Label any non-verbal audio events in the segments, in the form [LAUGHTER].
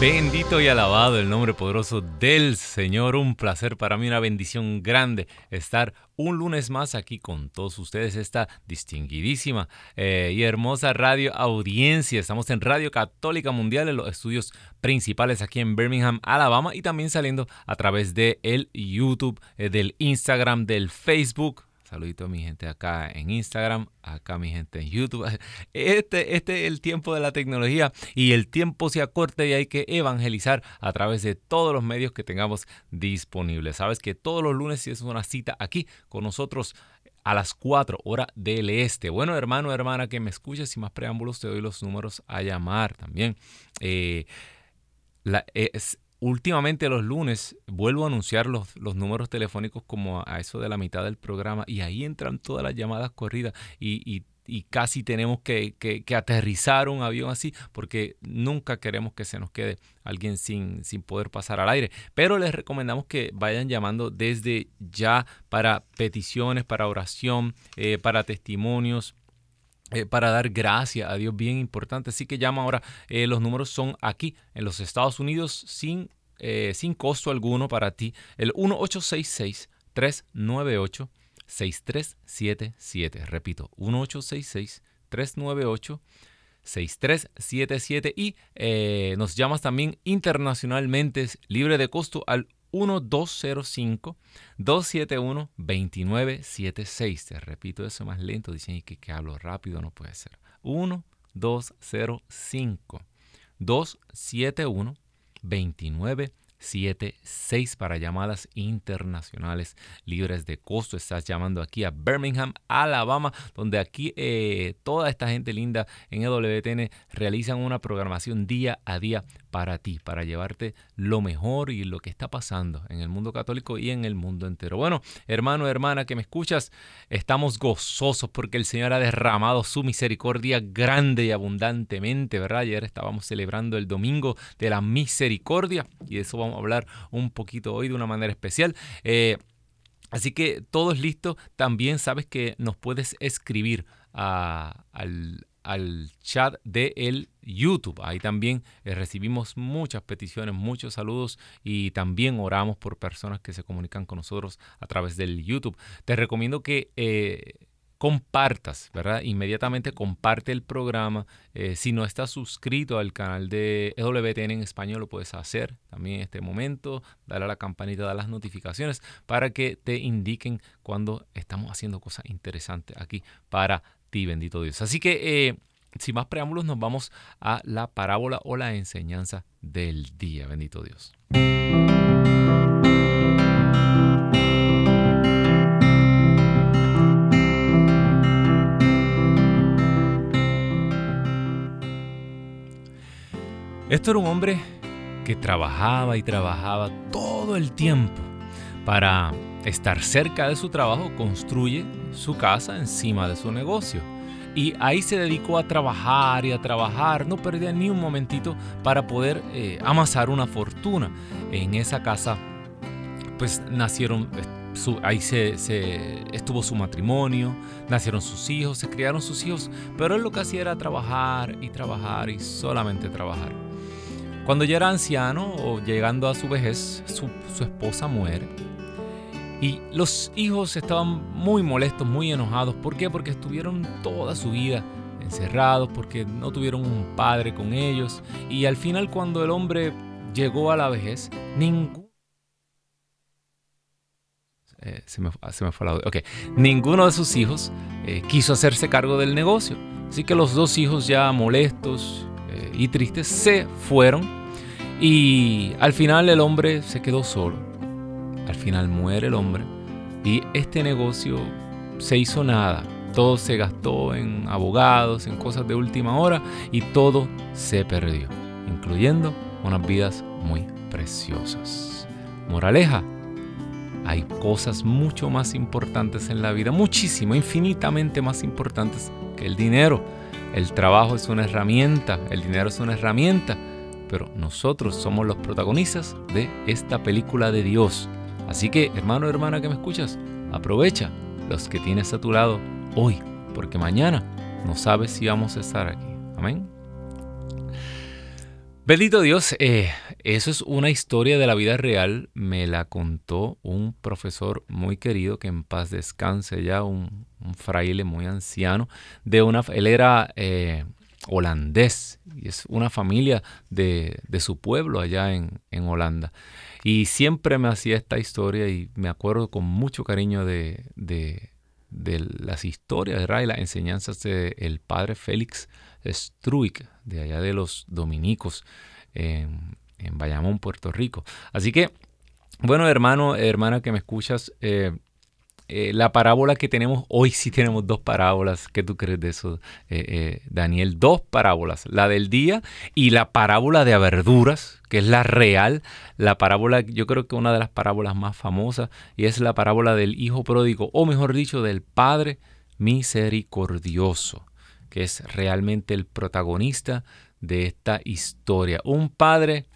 Bendito y alabado el nombre poderoso del Señor. Un placer para mí, una bendición grande estar un lunes más aquí con todos ustedes, esta distinguidísima eh, y hermosa radio audiencia. Estamos en Radio Católica Mundial en los estudios principales aquí en Birmingham, Alabama y también saliendo a través de el YouTube, eh, del Instagram, del Facebook Saludito a mi gente acá en Instagram, acá mi gente en YouTube. [LAUGHS] Este, este es el tiempo de la tecnología y el tiempo se acorta y hay que evangelizar a través de todos los medios que tengamos disponibles. Sabes que todos los lunes es una cita aquí con nosotros a las 4 horas del este. Bueno, hermano, hermana, que me escuches, sin más preámbulos, te doy los números a llamar también. Eh, es, últimamente los lunes vuelvo a anunciar los, los, números telefónicos como a eso de la mitad del programa y ahí entran todas las llamadas corridas y, casi tenemos que, aterrizar un avión así porque nunca queremos que se nos quede alguien sin, sin poder pasar al aire. Pero les recomendamos que vayan llamando desde ya para peticiones, para oración, eh, para testimonios eh, para dar gracias a Dios, bien importante. Así que llama ahora, eh, los números son aquí en los Estados Unidos sin, eh, sin costo alguno para ti. El 1866-398-6377. Repito, 1866-398-6377 y nos llamas también internacionalmente, libre de costo al 1205-271-2976. Te repito eso más lento. Dicen que, que hablo rápido, no puede ser. 1205-271-2976. 76 para llamadas internacionales libres de costo. Estás llamando aquí a Birmingham, Alabama, donde aquí eh, toda esta gente linda en EWTN realizan una programación día a día para ti, para llevarte lo mejor y lo que está pasando en el mundo católico y en el mundo entero. Bueno, hermano, hermana que me escuchas, estamos gozosos porque el Señor ha derramado su misericordia grande y abundantemente, ¿verdad? Ayer estábamos celebrando el domingo de la misericordia y de eso vamos a hablar un poquito hoy de una manera especial. Eh, así que todo es listo. También sabes que nos puedes escribir al, al chat de el YouTube. Ahí también eh, recibimos muchas peticiones, muchos saludos y también oramos por personas que se comunican con nosotros a través del YouTube. Te recomiendo que eh, compartas, ¿verdad? Inmediatamente comparte el programa. Eh, si no estás suscrito al canal de EWTN en español, lo puedes hacer también en este momento. Dale a la campanita, de las notificaciones para que te indiquen cuando estamos haciendo cosas interesantes aquí para bendito Dios. Así que, eh, sin más preámbulos, nos vamos a la parábola o la enseñanza del día, bendito Dios. Esto era un hombre que trabajaba y trabajaba todo el tiempo para estar cerca de su trabajo, construye su casa encima de su negocio. Y ahí se dedicó a trabajar y a trabajar, no perdía ni un momentito para poder eh, amasar una fortuna. En esa casa, pues nacieron, eh, ahí se, estuvo su matrimonio, nacieron sus hijos, se criaron sus hijos, pero él lo que hacía era trabajar y trabajar y solamente trabajar. Cuando ya era anciano o llegando a su vejez, su, su esposa muere y los hijos estaban muy molestos, muy enojados. ¿Por qué? Porque estuvieron toda su vida encerrados, porque no tuvieron un padre con ellos. Y al final cuando el hombre llegó a la vejez. Eh, se, me, okay. Ninguno de sus hijos eh, quiso hacerse cargo del negocio. Así que los dos hijos ya molestos eh, y tristes se fueron. Y al final el hombre se quedó solo al final muere el hombre y este negocio se hizo nada. Todo se gastó en abogados, en cosas de última hora y todo se perdió, incluyendo unas vidas muy preciosas. Moraleja, hay cosas mucho más importantes en la vida, muchísimo, infinitamente más importantes que el dinero. el trabajo es una herramienta, el dinero es una herramienta, pero nosotros somos los protagonistas de esta película de Dios. Así que, hermano hermana que me escuchas, aprovecha los que tienes a tu lado hoy, porque mañana no sabes si vamos a estar aquí. Amén. Bendito Dios, eh, eso es una historia de la vida real. Me la contó un profesor muy querido, que en paz descanse ya, un, fraile muy anciano. De una, él era eh, holandés y es una familia de, su pueblo allá en, Holanda. Y siempre me hacía esta historia y me acuerdo con mucho cariño de, las historias y las enseñanzas del padre Félix Struik, de allá de los dominicos en, Bayamón, Puerto Rico. Así que, bueno, hermano, hermana que me escuchas, eh, eh, la parábola que tenemos hoy sí tenemos dos parábolas. ¿Qué tú crees de eso, eh, Daniel? Dos parábolas, la del día y la parábola de verduras, que es la real, la parábola, yo creo que una de las parábolas más famosas, y es la parábola del hijo pródigo, o mejor dicho, del Padre misericordioso que es realmente el protagonista de esta historia. Un padre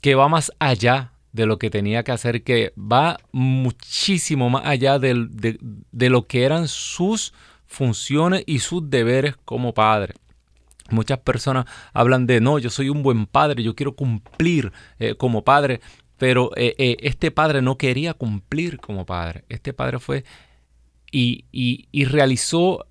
que va más allá de lo que tenía que hacer, que va muchísimo más allá de, de, lo que eran sus funciones y sus deberes como padre. Muchas personas hablan de, no, yo soy un buen padre, yo quiero cumplir eh, como padre, pero eh, eh, este padre no quería cumplir como padre. Este padre fue y, y realizó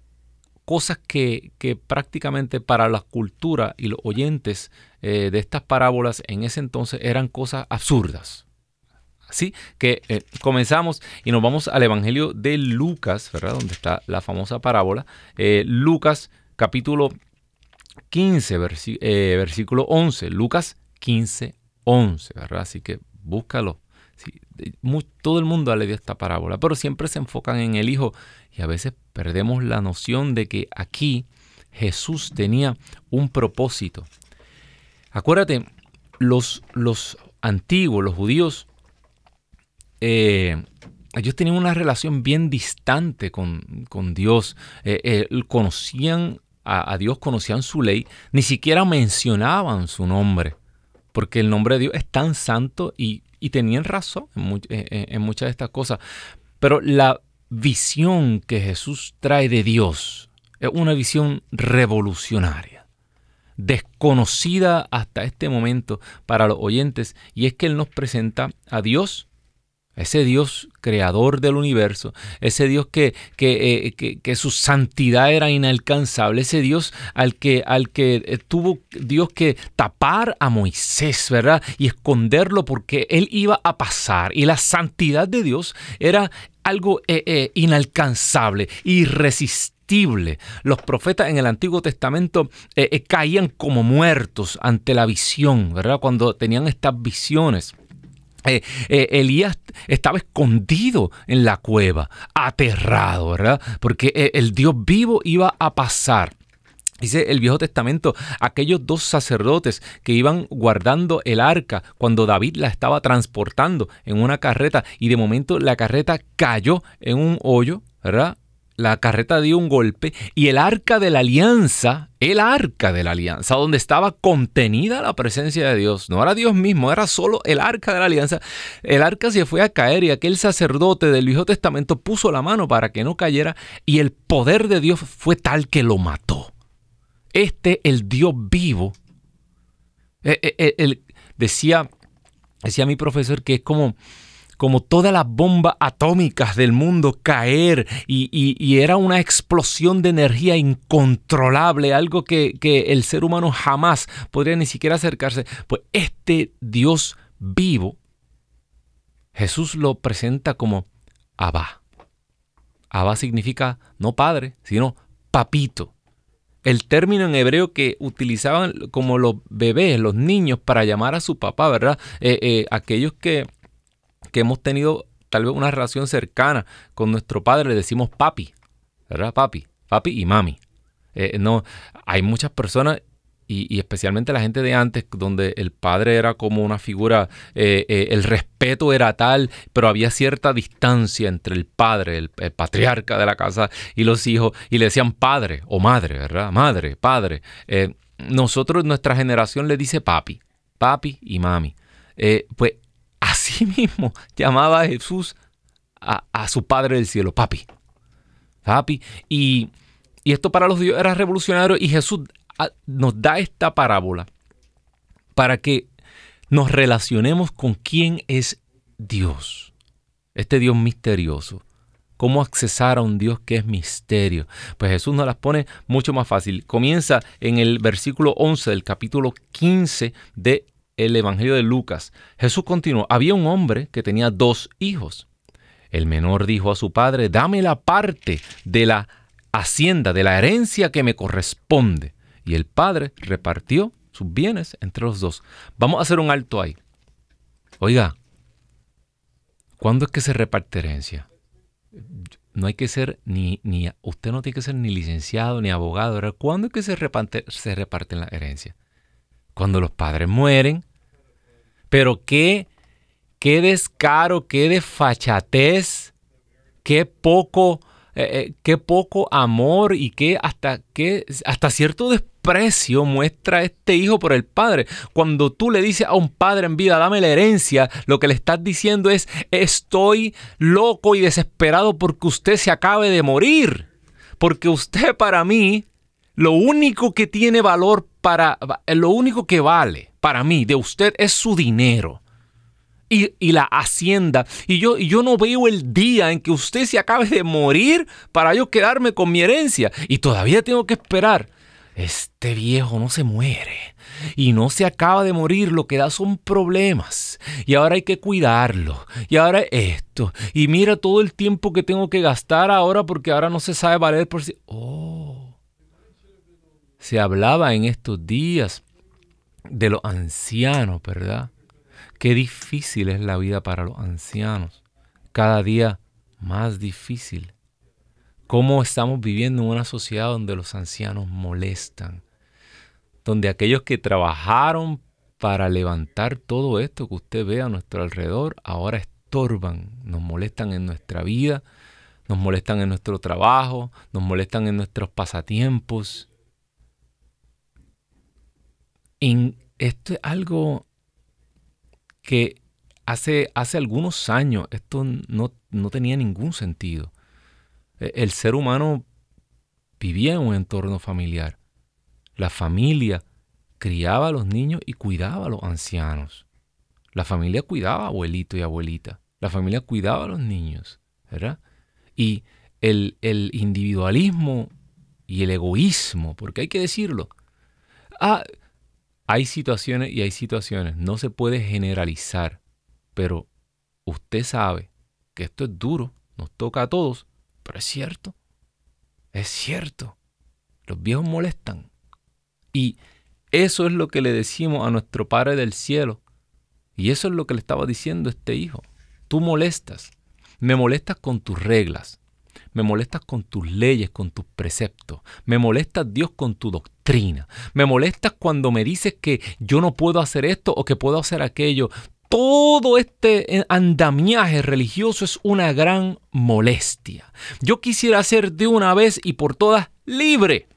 cosas que, prácticamente para la cultura y los oyentes eh, de estas parábolas en ese entonces eran cosas absurdas. Así que eh, comenzamos y nos vamos al Evangelio de Lucas, ¿verdad? Donde está la famosa parábola. Eh, Lucas capítulo 15, versículo 11. Lucas 15, 11, ¿verdad? Así que búscalo. Todo el mundo ha leído esta parábola, pero siempre se enfocan en el Hijo y a veces perdemos la noción de que aquí Jesús tenía un propósito. Acuérdate, los, los antiguos, los judíos, eh, ellos tenían una relación bien distante con, Dios. Eh, eh, conocían a, Dios, conocían su ley, ni siquiera mencionaban su nombre, porque el nombre de Dios es tan santo y, tenían razón en, en muchas de estas cosas. Pero la visión que Jesús trae de Dios es una visión revolucionaria, desconocida hasta este momento para los oyentes, y es que Él nos presenta a Dios ese Dios creador del universo, ese Dios que, eh, que, que, su santidad era inalcanzable, ese Dios al que, al que eh, tuvo Dios que tapar a Moisés, ¿verdad? Y esconderlo porque él iba a pasar. Y la santidad de Dios era algo eh, inalcanzable, irresistible. Los profetas en el Antiguo Testamento caían como muertos ante la visión, ¿verdad? Cuando tenían estas visiones. Eh, eh, Elías estaba escondido en la cueva, aterrado, ¿verdad? Porque eh, el Dios vivo iba a pasar. Dice el Viejo Testamento, aquellos dos sacerdotes que iban guardando el arca cuando David la estaba transportando en una carreta y de momento la carreta cayó en un hoyo, ¿verdad? La carreta dio un golpe y el arca de la alianza, el arca de la alianza, donde estaba contenida la presencia de Dios, no era Dios mismo, era solo el arca de la alianza, el arca se fue a caer y aquel sacerdote del Viejo Testamento puso la mano para que no cayera y el poder de Dios fue tal que lo mató. Este, el Dios vivo, eh, eh, decía, decía mi profesor que es como como todas las bombas atómicas del mundo caer y, era una explosión de energía incontrolable, algo que, el ser humano jamás podría ni siquiera acercarse. Pues este Dios vivo, Jesús lo presenta como Abba. Abba significa no padre, sino papito. El término en hebreo que utilizaban como los bebés, los niños, para llamar a su papá, ¿verdad? Eh, eh, aquellos que que hemos tenido tal vez una relación cercana con nuestro padre, le decimos papi, ¿verdad? Papi, papi y mami. Eh, no, hay muchas personas y, especialmente la gente de antes, donde el padre era como una figura, eh, eh, el respeto era tal, pero había cierta distancia entre el padre, el, patriarca de la casa y los hijos, y le decían padre o madre, ¿verdad? Madre, padre. Eh, nosotros, nuestra generación le dice papi, papi y mami. pues así [LAUGHS] mismo llamaba a Jesús a, su padre del cielo, papi, papi. Y, y esto para los dios era revolucionario y Jesús nos da esta parábola para que nos relacionemos con quién es Dios, este Dios misterioso. ¿Cómo accesar a un Dios que es misterio? Pues Jesús nos las pone mucho más fácil. Comienza en el versículo 11 del capítulo 15 del el Evangelio de Lucas. Jesús continuó, había un hombre que tenía dos hijos. El menor dijo a su padre, dame la parte de la hacienda, de la herencia que me corresponde y el padre repartió sus bienes entre los dos. Vamos a hacer un alto ahí. Oiga, ¿cuándo es que se reparte herencia? No hay que ser ni, ni, usted no tiene que ser ni licenciado ni abogado. ¿Cuándo es que se, reparte, se reparten la herencia? Cuando los padres mueren. Pero qué, qué descaro, qué desfachatez, qué poco, eh, eh, qué poco amor y qué hasta, qué, hasta cierto desprecio precio muestra este hijo por el padre. Cuando tú le dices a un padre en vida, dame la herencia, lo que le estás diciendo es, estoy loco y desesperado porque usted se acabe de morir. Porque usted para mí, lo único que tiene valor para, lo único que vale para mí de usted es su dinero. Y, y, la hacienda. Y yo, yo no veo el día en que usted se acabe de morir para yo quedarme con mi herencia. Y todavía tengo que esperar este viejo no se muere y no se acaba de morir, lo que da son problemas y ahora hay que cuidarlo y ahora esto y mira todo el tiempo que tengo que gastar ahora porque ahora no se sabe valer por sí. Oh, se hablaba en estos días de los ancianos, ¿verdad? Qué difícil es la vida para los ancianos, cada día más difícil cómo estamos viviendo en una sociedad donde los ancianos molestan, donde aquellos que trabajaron para levantar todo esto que usted ve a nuestro alrededor ahora estorban, nos molestan en nuestra vida, nos molestan en nuestro trabajo, nos molestan en nuestros pasatiempos. Esto es algo que hace, hace algunos años esto no, no tenía ningún sentido. E, el ser humano vivía en un entorno familiar. La familia criaba a los niños y cuidaba a los ancianos. La familia cuidaba a abuelito y abuelita. La familia cuidaba a los niños, ¿verdad? Y el, el individualismo y el egoísmo, porque hay que decirlo. Ah, hay situaciones y hay situaciones. No se puede generalizar, pero usted sabe que esto es duro, nos toca a todos pero es cierto, es cierto. Los viejos molestan. Y eso es lo que le decimos a nuestro Padre del Cielo. Y eso es lo que le estaba diciendo este hijo. Tú molestas. Me molestas con tus reglas. Me molestas con tus leyes, con tus preceptos. Me molestas Dios con tu doctrina. Me molestas cuando me dices que yo no puedo hacer esto o que puedo hacer aquello todo este andamiaje religioso es una gran molestia. Yo quisiera ser de una vez y por todas libre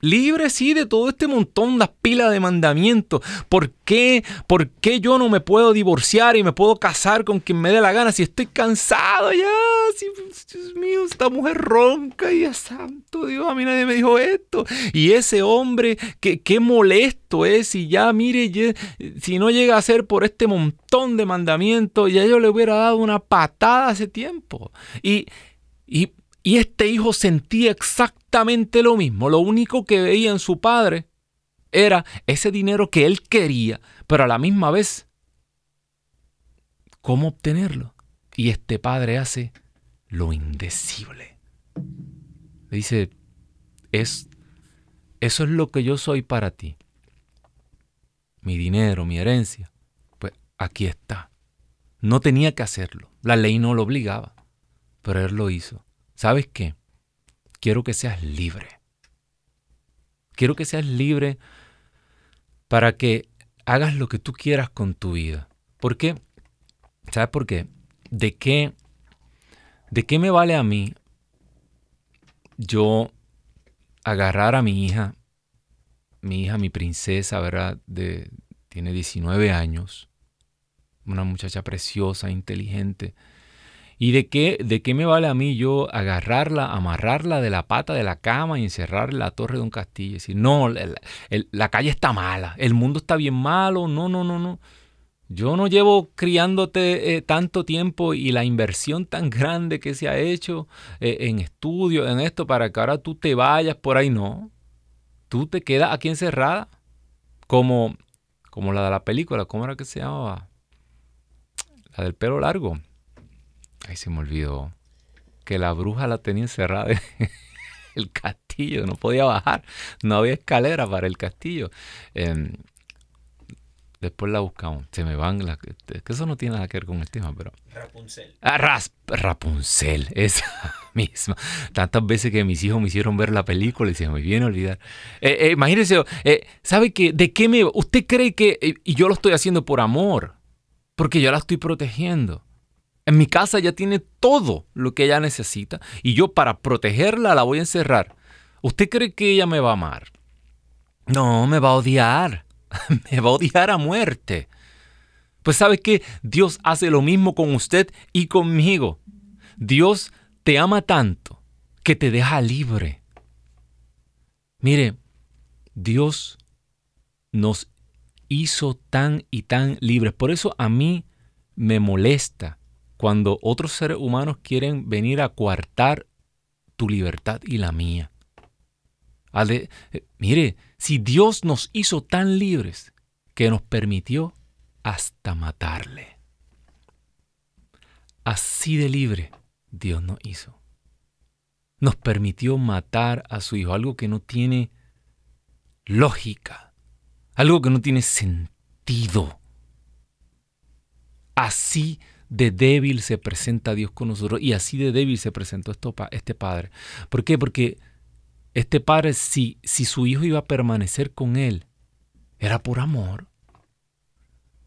libre sí de todo este montón, de pila de mandamientos. ¿Por qué? ¿Por qué yo no me puedo divorciar y me puedo casar con quien me dé la gana si estoy cansado ya? Si, Dios mío, esta mujer ronca y ya santo Dios, a mí nadie me dijo esto. Y ese hombre, que, qué molesto es y ya, mire, si no llega a ser por este montón de mandamientos, ya yo le hubiera dado una patada hace tiempo. Y, y y este hijo sentía exactamente lo mismo. Lo único que veía en su padre era ese dinero que él quería, pero a la misma vez, ¿cómo obtenerlo? Y este padre hace lo indecible. Le dice, es, eso es lo que yo soy para ti. Mi dinero, mi herencia. Pues aquí está. No tenía que hacerlo. La ley no lo obligaba, pero él lo hizo. ¿Sabes qué? Quiero que seas libre. Quiero que seas libre para que hagas lo que tú quieras con tu vida. ¿Por qué? ¿Sabes por qué? ¿De qué, de qué me vale a mí yo agarrar a mi hija, mi hija, mi princesa, ¿verdad? De, tiene 19 años, una muchacha preciosa, inteligente. ¿Y de qué, de qué me vale a mí yo agarrarla, amarrarla de la pata de la cama y encerrarla en la torre de un castillo? Y no, la calle está mala, el mundo está bien malo, no, no, no, no. Yo no llevo criándote eh, tanto tiempo y la inversión tan grande que se ha hecho eh, en estudio, en esto, para que ahora tú te vayas por ahí. No. Tú te quedas aquí encerrada. Como, como la de la película. ¿Cómo era que se llamaba? La del pelo largo. Ahí se me olvidó. Que la bruja la tenía encerrada en [LAUGHS] el castillo. No podía bajar. No había escalera para el castillo. Em, Después la buscamos. Se me van las... Que eso no tiene nada que ver con el tema, pero... Rapunzel. Ah, Rapunzel, [LAUGHS] esa misma. Tantas veces que mis hijos me hicieron ver la película y se me viene a olvidar. Eh, eh, imagínense, eh, ¿sabe qué? ¿De qué me... Usted cree que... y yo lo estoy haciendo por amor. Porque yo la estoy protegiendo. En mi casa ya tiene todo lo que ella necesita. Y yo para protegerla la voy a encerrar. ¿Usted cree que ella me va a amar? No, me va a odiar. [LAUGHS] me va a odiar a muerte. Pues sabe que Dios hace lo mismo con usted y conmigo. Dios te ama tanto que te deja libre. Mire, Dios nos hizo tan y tan libres. Por eso a mí me molesta cuando otros seres humanos quieren venir a coartar tu libertad y la mía. Eh, mire, si Dios nos hizo tan libres que nos permitió hasta matarle. Así de libre Dios nos hizo. Nos permitió matar a su hijo, algo que no tiene lógica, algo que no tiene sentido. Así de débil se presenta Dios con nosotros y así de débil se presentó este Padre. ¿Por qué? Porque este padre, si, si su hijo iba a permanecer con él, era por amor.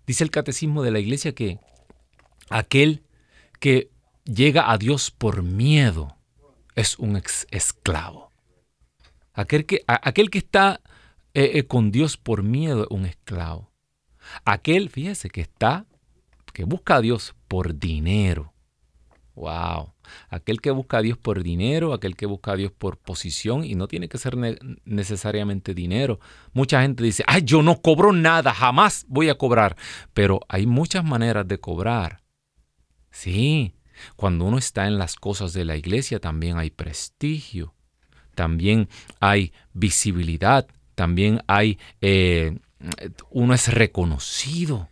Dice el catecismo de la iglesia que aquel que llega a Dios por miedo es un esclavo. Aquel que, aquel que está eh, eh, con Dios por miedo es un esclavo. Aquel, fíjese, que está, que busca a Dios por dinero. Wow. Aquel que busca a Dios por dinero, aquel que busca a Dios por posición, y no tiene que ser necesariamente dinero. Mucha gente dice, ay, yo no cobro nada, jamás voy a cobrar. Pero hay muchas maneras de cobrar. Sí, cuando uno está en las cosas de la iglesia también hay prestigio, también hay visibilidad, también hay, eh, uno es reconocido.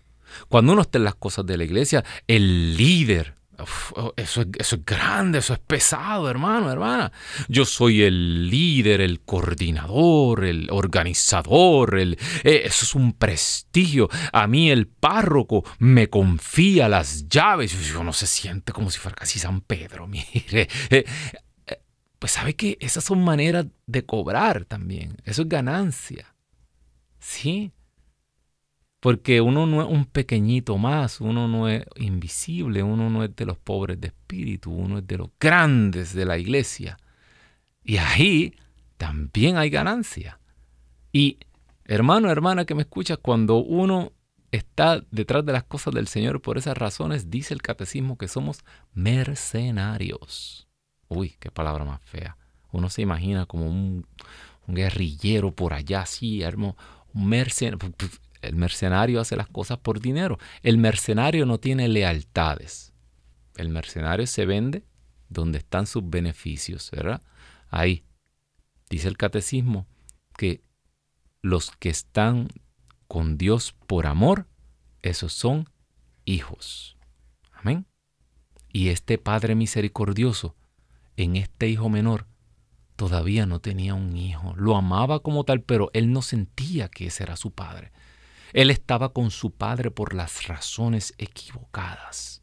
Cuando uno está en las cosas de la iglesia, el líder, Oh, eso, es, eso, es, grande, eso es pesado, hermano, hermana. Yo soy el líder, el coordinador, el organizador, eh, eso es un prestigio. A mí el párroco me confía las llaves. Yo no se siente como si fuera casi San Pedro, [LAUGHS] mire. Eh, eh, pues sabe que esas son maneras de cobrar también. Eso es ganancia. ¿Sí? Porque uno no es un pequeñito más, uno no es invisible, uno no es de los pobres de espíritu, uno es de los grandes de la iglesia. Y ahí también hay ganancia. Y hermano, hermana que me escuchas, cuando uno está detrás de las cosas del Señor por esas razones, dice el catecismo que somos mercenarios. Uy, qué palabra más fea. Uno se imagina como un, guerrillero por allá, así, hermano, un mercenario el mercenario hace las cosas por dinero. El mercenario no tiene lealtades. El mercenario se vende donde están sus beneficios, ¿verdad? Ahí dice el catecismo que los que están con Dios por amor, esos son hijos. Amén. Y este Padre misericordioso, en este hijo menor, todavía no tenía un hijo. Lo amaba como tal, pero él no sentía que ese era su padre. Él estaba con su padre por las razones equivocadas.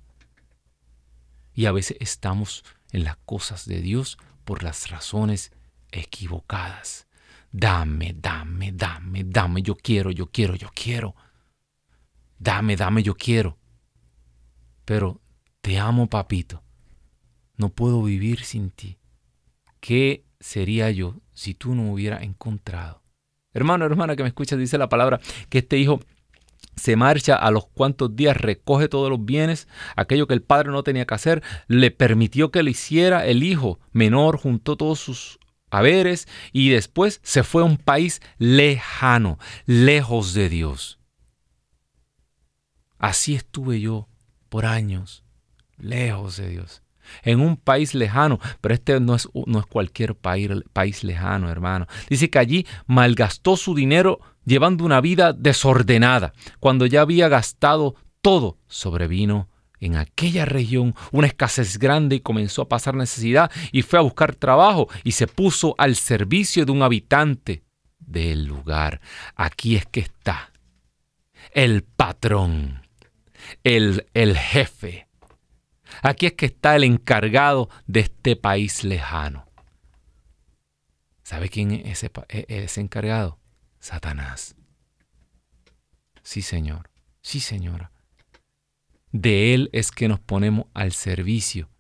Y a veces estamos en las cosas de Dios por las razones equivocadas. Dame, dame, dame, dame, yo quiero, yo quiero, yo quiero. Dame, dame, yo quiero. Pero te amo, papito. No puedo vivir sin ti. ¿Qué sería yo si tú no me hubieras encontrado? Hermano, hermana que me escuchas, dice la palabra que este hijo se marcha a los cuantos días, recoge todos los bienes, aquello que el padre no tenía que hacer, le permitió que lo hiciera el hijo menor, juntó todos sus haberes y después se fue a un país lejano, lejos de Dios. Así estuve yo por años, lejos de Dios en un país lejano, pero este no es, no es cualquier país, país lejano, hermano. Dice que allí malgastó su dinero llevando una vida desordenada. Cuando ya había gastado todo, sobrevino en aquella región una escasez grande y comenzó a pasar necesidad y fue a buscar trabajo y se puso al servicio de un habitante del lugar. Aquí es que está el patrón, el, el jefe, Aquí es que está el encargado de este país lejano. ¿Sabe quién es ese, e, ese encargado? Satanás. Sí, Señor. Sí, Señora. De Él es que nos ponemos al servicio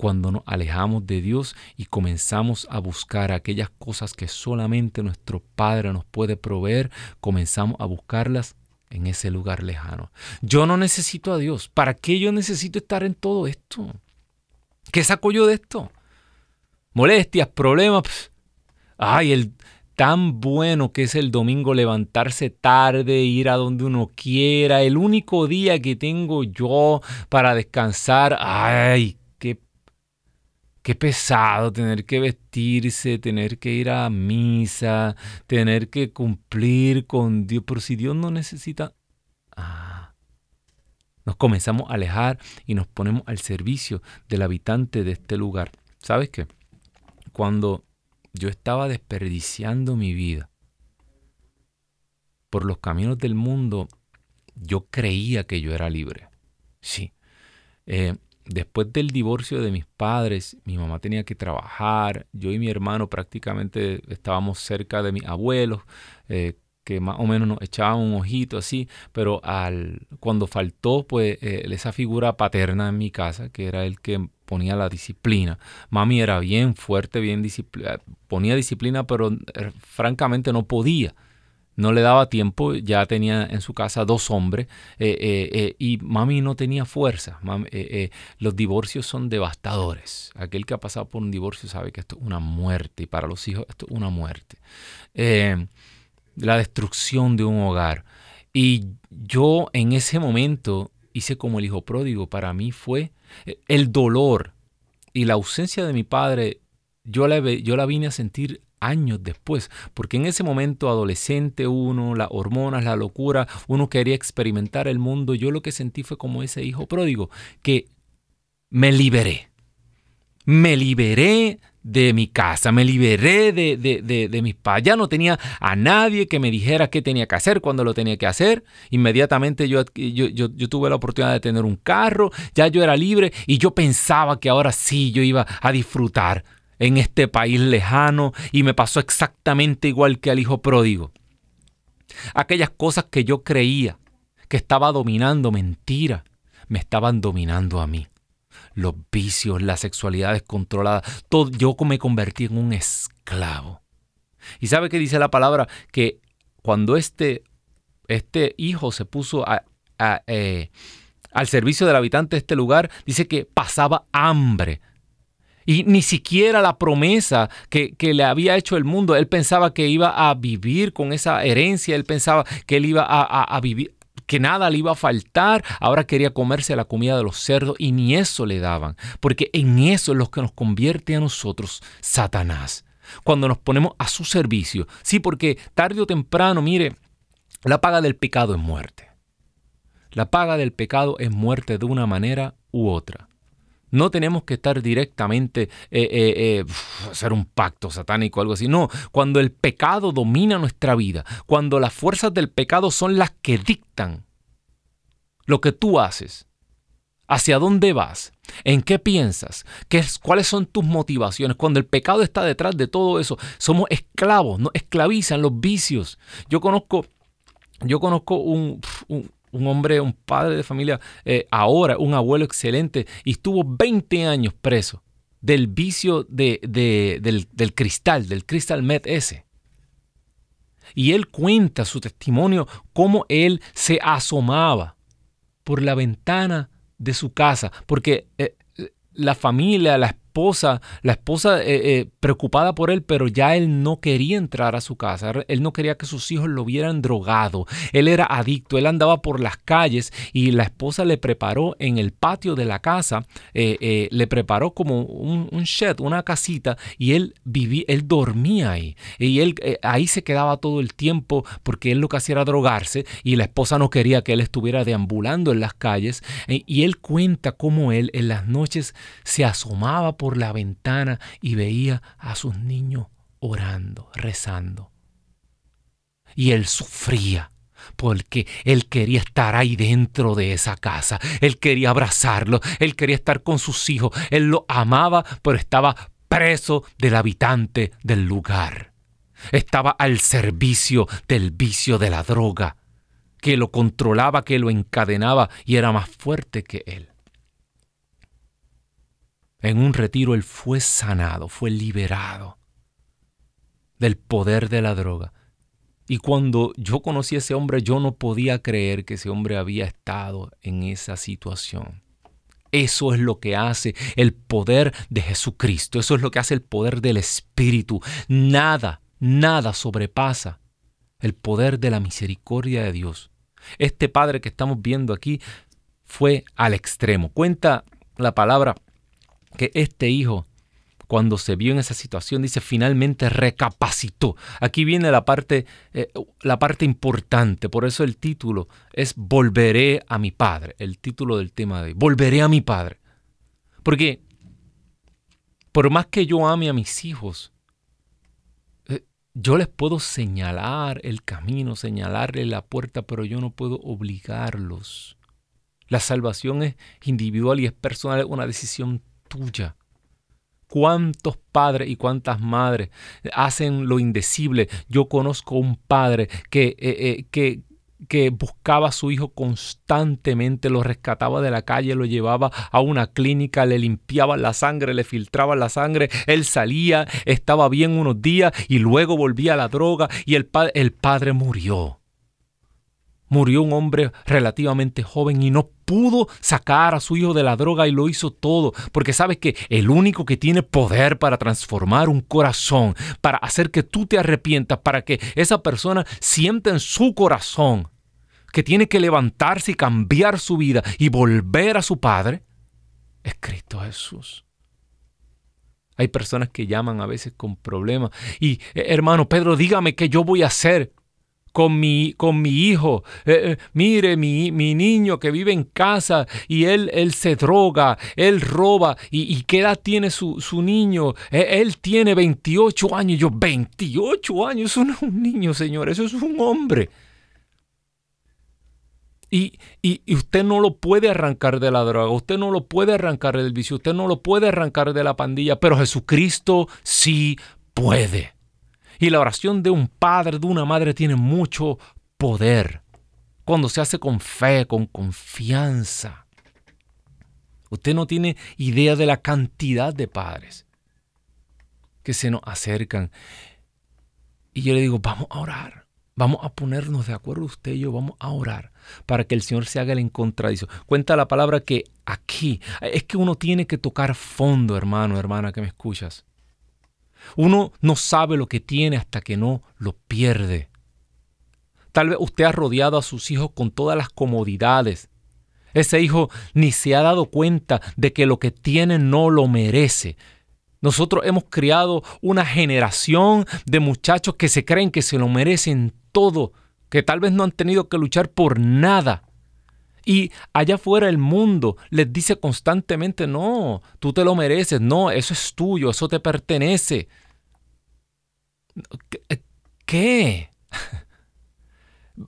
cuando nos alejamos de Dios y comenzamos a buscar aquellas cosas que solamente nuestro Padre nos puede proveer, comenzamos a buscarlas en ese lugar lejano. Yo no necesito a Dios. ¿Para qué yo necesito estar en todo esto? ¿Qué saco yo de esto? Molestias, problemas. Ay, el tan bueno que es el domingo levantarse tarde, ir a donde uno quiera, el único día que tengo yo para descansar. Ay, Qué pesado tener que vestirse, tener que ir a misa, tener que cumplir con Dios. Pero si Dios no necesita... Ah, nos comenzamos a alejar y nos ponemos al servicio del habitante de este lugar. ¿Sabes qué? Cuando yo estaba desperdiciando mi vida por los caminos del mundo, yo creía que yo era libre. Sí. Eh, después del divorcio de mis padres, mi mamá tenía que trabajar, yo y mi hermano prácticamente estábamos cerca de mis abuelos, eh, que más o menos nos echaban un ojito así, pero al, cuando faltó pues eh, esa figura paterna en mi casa, que era el que ponía la disciplina. Mami era bien fuerte, bien disciplina, ponía disciplina, pero eh, francamente no podía no le daba tiempo, ya tenía en su casa dos hombres eh, eh, eh, y mami no tenía fuerza. los divorcios son devastadores. Aquel que ha pasado por un divorcio sabe que esto es una muerte y para los hijos esto es una muerte. la destrucción de un hogar. Y yo en ese momento hice como el hijo pródigo. Para mí fue el dolor y la ausencia de mi padre. Yo la, yo la vine a sentir años después, porque en ese momento adolescente uno, las hormonas, la locura, uno quería experimentar el mundo, yo lo que sentí fue como ese hijo pródigo, que me liberé, me liberé de mi casa, me liberé de, de, mis padres. Ya no tenía a nadie que me dijera qué tenía que hacer, cuando lo tenía que hacer. Inmediatamente yo, yo, yo, tuve la oportunidad de tener un carro, ya yo era libre y yo pensaba que ahora sí yo iba a disfrutar en este país lejano y me pasó exactamente igual que al hijo pródigo. Aquellas cosas que yo creía que estaba dominando mentira, me estaban dominando a mí. Los vicios, la sexualidad descontrolada, todo, yo me convertí en un esclavo. ¿Y sabe qué dice la palabra? Que cuando este, este hijo se puso eh, al servicio del habitante de este lugar, dice que pasaba hambre y ni siquiera la promesa que, le había hecho el mundo, él pensaba que iba a vivir con esa herencia, él pensaba que él iba a, vivir, que nada le iba a faltar, ahora quería comerse la comida de los cerdos y ni eso le daban, porque en eso es lo que nos convierte a nosotros Satanás, cuando nos ponemos a su servicio. Sí, porque tarde o temprano, mire, la paga del pecado es muerte. La paga del pecado es muerte de una manera u otra. No tenemos que estar directamente, eh, eh, eh, hacer un pacto satánico o algo así. No, cuando el pecado domina nuestra vida, cuando las fuerzas del pecado son las que dictan lo que tú haces, ¿Hacia dónde vas? ¿En qué piensas? ¿Qué ¿Cuáles son tus motivaciones? Cuando el pecado está detrás de todo eso, somos esclavos, nos esclavizan los vicios. Yo conozco, yo conozco un, hombre, un padre de familia, eh, ahora un abuelo excelente, y estuvo 20 años preso del vicio de, del, del, cristal, del cristal met ese. Y él cuenta su testimonio cómo él se asomaba por la ventana de su casa, porque eh, la familia, la esposa, la esposa eh, eh, preocupada por él, pero ya él no quería entrar a su casa, él no quería que sus hijos lo vieran drogado, él era adicto, él andaba por las calles y la esposa le preparó en el patio de la casa, eh, le preparó como un, shed, una casita y él vivía, él dormía ahí. Y él ahí se quedaba todo el tiempo porque él lo que hacía era drogarse y la esposa no quería que él estuviera deambulando en las calles. Y él cuenta cómo él en las noches se asomaba por la ventana y veía a sus niños orando, rezando. Y él sufría porque él quería estar ahí dentro de esa casa, él quería abrazarlo, él quería estar con sus hijos, él lo amaba, pero estaba preso del habitante del lugar. Estaba al servicio del vicio de la droga, que lo controlaba, que lo encadenaba y era más fuerte que él. En un retiro él fue sanado, fue liberado del poder de la droga. Y cuando yo conocí a ese hombre, yo no podía creer que ese hombre había estado en esa situación. Eso es lo que hace el poder de Jesucristo, eso es lo que hace el poder del Espíritu. Nada, nada sobrepasa el poder de la misericordia de Dios. Este Padre que estamos viendo aquí fue al extremo. Cuenta la palabra que este hijo, cuando se vio en esa situación, dice, finalmente recapacitó. Aquí viene la parte, eh, la parte importante, por eso el título es Volveré a mi Padre, el título del tema de hoy, Volveré a mi Padre. Porque por más que yo ame a mis hijos, eh, yo les puedo señalar el camino, señalarle la puerta, pero yo no puedo obligarlos. La salvación es individual y es personal, es una decisión tuya. ¿Cuántos padres y cuántas madres hacen lo indecible? Yo conozco un padre que, eh, eh, que, que buscaba a su hijo constantemente, lo rescataba de la calle, lo llevaba a una clínica, le limpiaba la sangre, le filtraba la sangre, él salía, estaba bien unos días y luego volvía a la droga y el, el padre murió murió un hombre relativamente joven y no pudo sacar a su hijo de la droga y lo hizo todo, porque sabes que el único que tiene poder para transformar un corazón, para hacer que tú te arrepientas, para que esa persona sienta en su corazón que tiene que levantarse y cambiar su vida y volver a su Padre, es Cristo Jesús. Hay personas que llaman a veces con problemas y eh, hermano Pedro, dígame qué yo voy a hacer con mi, con mi hijo. Eh, eh, mire, mi, mi, niño que vive en casa y él, él se droga, él roba. ¿Y, y qué edad tiene su, su niño? Eh, él tiene 28 años. Yo, 28 años. Eso no es un niño, señor. Eso es un hombre. Y, y, y, usted no lo puede arrancar de la droga, usted no lo puede arrancar del vicio, usted no lo puede arrancar de la pandilla, pero Jesucristo sí puede. Y la oración de un padre, de una madre, tiene mucho poder cuando se hace con fe, con confianza. Usted no tiene idea de la cantidad de padres que se nos acercan. Y yo le digo, vamos a orar. Vamos a ponernos de acuerdo usted y yo, vamos a orar para que el Señor se haga el en contradicción. Cuenta la palabra que aquí es que uno tiene que tocar fondo, hermano, hermana, que me escuchas. Uno no sabe lo que tiene hasta que no lo pierde. Tal vez usted ha rodeado a sus hijos con todas las comodidades. Ese hijo ni se ha dado cuenta de que lo que tiene no lo merece. Nosotros hemos criado una generación de muchachos que se creen que se lo merecen todo, que tal vez no han tenido que luchar por nada. Y allá afuera el mundo les dice constantemente, no, tú te lo mereces, no, eso es tuyo, eso te pertenece. ¿Qué? [LAUGHS]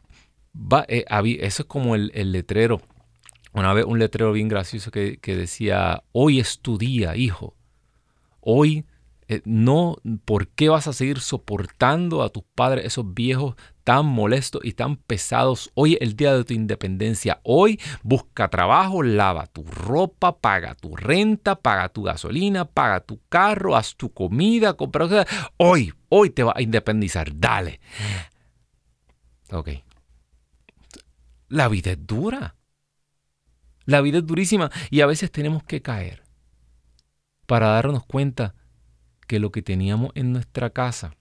Va, eh, eso es como el, letrero una vez un letrero bien gracioso que, decía, hoy es tu día, hijo. Hoy eh, no, ¿por qué vas a seguir soportando a tus padres, esos viejos tan molestos y tan pesados? Hoy es el día de tu independencia. Hoy busca trabajo, lava tu ropa, paga tu renta, paga tu gasolina, paga tu carro, haz tu comida, compra. Hoy, hoy te vas a independizar. Dale. Ok. La vida es dura. La vida es durísima y a veces tenemos que caer para darnos cuenta que lo que teníamos en nuestra casa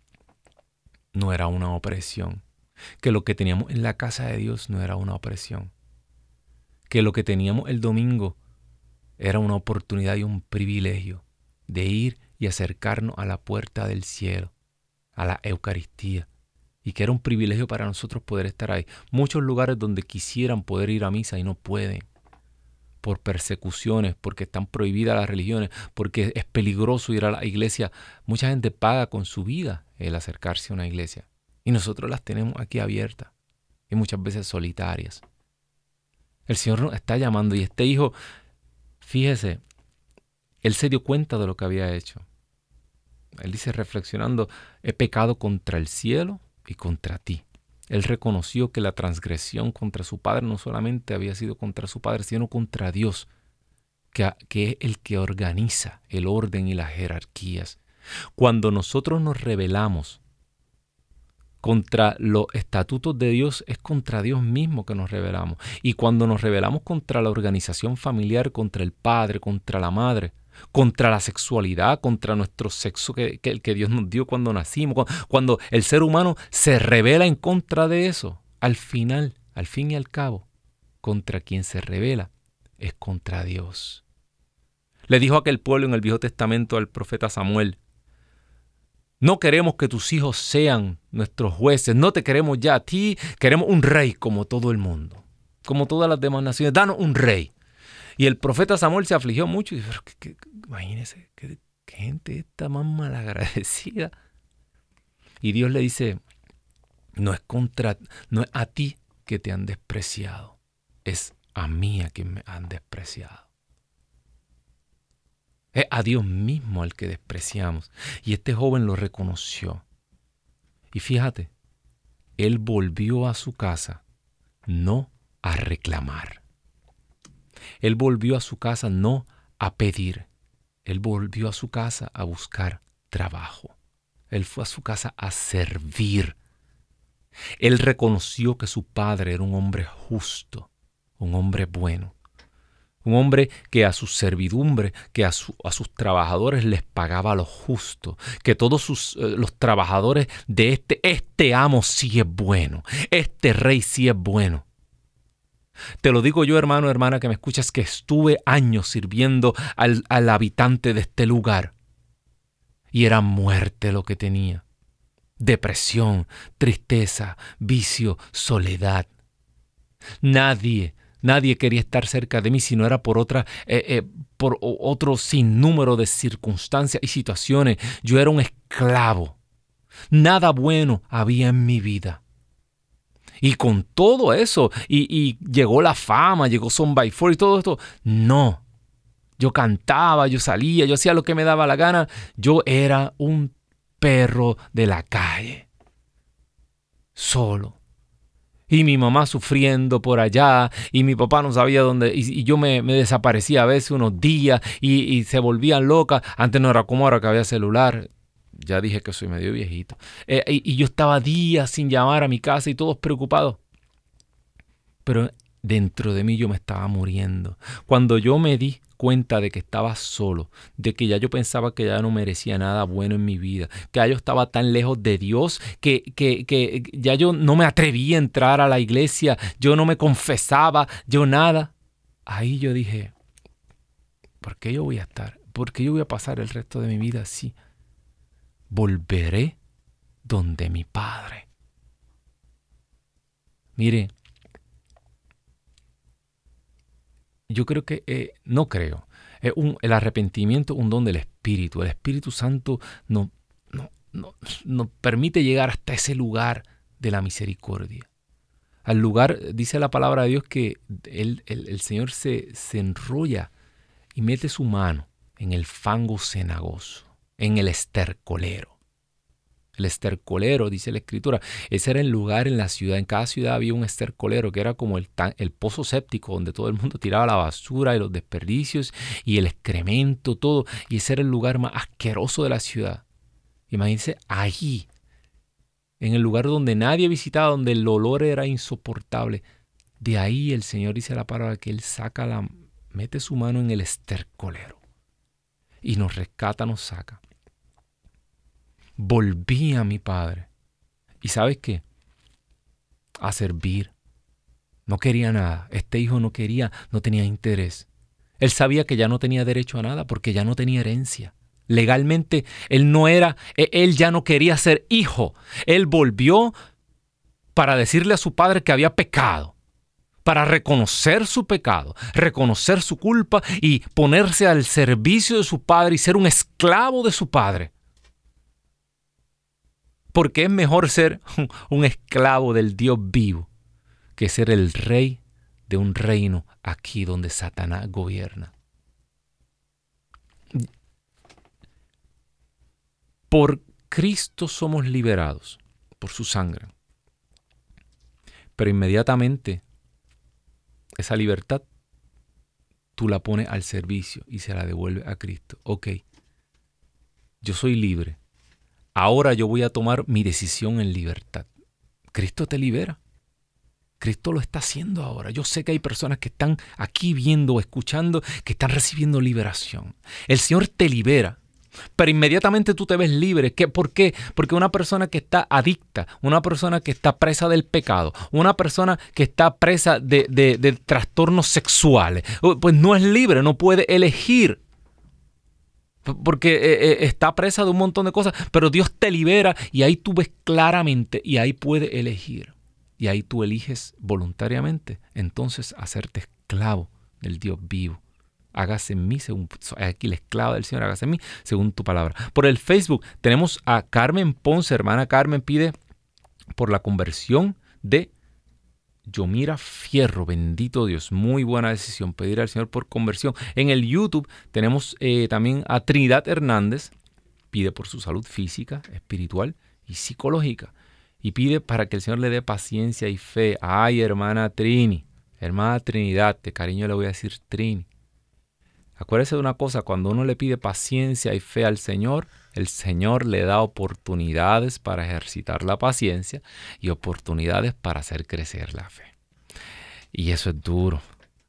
no era una opresión, que lo que teníamos en la casa de Dios no era una opresión, que lo que teníamos el domingo era una oportunidad y un privilegio de ir y acercarnos a la puerta del cielo, a la Eucaristía, y que era un privilegio para nosotros poder estar ahí. Muchos lugares donde quisieran poder ir a misa y no pueden por persecuciones, porque están prohibidas las religiones, porque es peligroso ir a la iglesia. Mucha gente paga con su vida el acercarse a una iglesia. Y nosotros las tenemos aquí abiertas y muchas veces solitarias. El Señor nos está llamando y este hijo, fíjese, él se dio cuenta de lo que había hecho. Él dice reflexionando, he pecado contra el cielo y contra ti. Él reconoció que la transgresión contra su padre no solamente había sido contra su padre, sino contra Dios, que, que es el que organiza el orden y las jerarquías. Cuando nosotros nos rebelamos contra los estatutos de Dios, es contra Dios mismo que nos rebelamos. Y cuando nos rebelamos contra la organización familiar, contra el padre, contra la madre, contra la sexualidad, contra nuestro sexo que, que Dios nos dio cuando nacimos, cuando el ser humano se revela en contra de eso, al final, al fin y al cabo, contra quien se revela es contra Dios. Le dijo aquel pueblo en el Viejo Testamento al profeta Samuel, no queremos que tus hijos sean nuestros jueces, no te queremos ya a ti, queremos un rey como todo el mundo, como todas las demás naciones, danos un rey. Y el profeta Samuel se afligió mucho y dijo, imagínese, qué, gente está más malagradecida. Y Dios le dice, no es contra, no es a ti que te han despreciado, es a mí a quien me han despreciado. Es a Dios mismo al que despreciamos. Y este joven lo reconoció. Y fíjate, él volvió a su casa no a reclamar. Él volvió a su casa no a pedir, él volvió a su casa a buscar trabajo. Él fue a su casa a servir. Él reconoció que su padre era un hombre justo, un hombre bueno, un hombre que a su servidumbre, que a, sus trabajadores les pagaba lo justo, que todos eh, los trabajadores de este, este amo sí es bueno, este rey sí es bueno. Te lo digo yo, hermano, hermana, que me escuchas, que estuve años sirviendo al, al habitante de este lugar. Y era muerte lo que tenía. Depresión, tristeza, vicio, soledad. Nadie, nadie quería estar cerca de mí si no era por otra, eh, eh, por otro sinnúmero de circunstancias y situaciones. Yo era un esclavo. Nada bueno había en mi vida. Y con todo eso, y, llegó la fama, llegó Son by Four y todo esto, no. Yo cantaba, yo salía, yo hacía lo que me daba la gana. Yo era un perro de la calle. Solo. Y mi mamá sufriendo por allá, y mi papá no sabía dónde, y, yo me, desaparecía a veces unos días, y, y se volvían locas. Antes no era como ahora que había celular ya dije que soy medio viejito. Eh, y, yo estaba días sin llamar a mi casa y todos preocupados. Pero dentro de mí yo me estaba muriendo. Cuando yo me di cuenta de que estaba solo, de que ya yo pensaba que ya no merecía nada bueno en mi vida, que ya yo estaba tan lejos de Dios, que, que, que ya yo no me atrevía a entrar a la iglesia, yo no me confesaba, yo nada. Ahí yo dije, ¿por qué yo voy a estar? ¿Por qué yo voy a pasar el resto de mi vida así? volveré donde mi Padre. Mire, yo creo que, eh, no creo, el arrepentimiento es un don del Espíritu. El Espíritu Santo nos no, no, permite llegar hasta ese lugar de la misericordia. al lugar, dice la palabra de Dios que el, el Señor se, se enrolla y mete su mano en el fango cenagoso, en el estercolero. El estercolero, dice la escritura, ese era el lugar en la ciudad. En cada ciudad había un estercolero que era como el, el pozo séptico donde todo el mundo tiraba la basura y los desperdicios y el excremento, todo. Y ese era el lugar más asqueroso de la ciudad. Imagínense allí, en el lugar donde nadie visitaba, donde el olor era insoportable. De ahí el Señor dice la palabra que Él saca la, mete su mano en el estercolero y nos rescata, nos saca. Volví a mi Padre. ¿Y sabes qué? A servir. No quería nada. Este hijo no quería, no tenía interés. Él sabía que ya no tenía derecho a nada porque ya no tenía herencia. Legalmente él no era, e, él ya no quería ser hijo. Él volvió para decirle a su padre que había pecado para reconocer su pecado, reconocer su culpa y ponerse al servicio de su padre y ser un esclavo de su padre. Porque es mejor ser un esclavo del Dios vivo que ser el rey de un reino aquí donde Satanás gobierna. Por Cristo somos liberados, por su sangre. Pero inmediatamente esa libertad tú la pones al servicio y se la devuelve a Cristo. Ok, yo soy libre. Ahora yo voy a tomar mi decisión en libertad. Cristo te libera. Cristo lo está haciendo ahora. Yo sé que hay personas que están aquí viendo, escuchando, que están recibiendo liberación. El Señor te libera pero inmediatamente tú te ves libre. ¿Qué? ¿Por qué? Porque una persona que está adicta, una persona que está presa del pecado, una persona que está presa de, trastornos sexuales, pues no es libre, no puede elegir porque eh, eh, está presa de un montón de cosas, pero Dios te libera y ahí tú ves claramente y ahí puede elegir. Y ahí tú eliges voluntariamente entonces hacerte esclavo del Dios vivo hágase en mí, según aquí la esclava del Señor, hágase en mí, según tu palabra. Por el Facebook tenemos a Carmen Ponce, hermana Carmen pide por la conversión de Yomira Fierro, bendito Dios, muy buena decisión pedir al Señor por conversión. En el YouTube tenemos eh, también a Trinidad Hernández, pide por su salud física, espiritual y psicológica. Y pide para que el Señor le dé paciencia y fe. Ay, hermana Trini, hermana Trinidad, de cariño le voy a decir Trini. Acuérdese de una cosa, cuando uno le pide paciencia y fe al Señor, el Señor le da oportunidades para ejercitar la paciencia y oportunidades para hacer crecer la fe. Y eso es duro.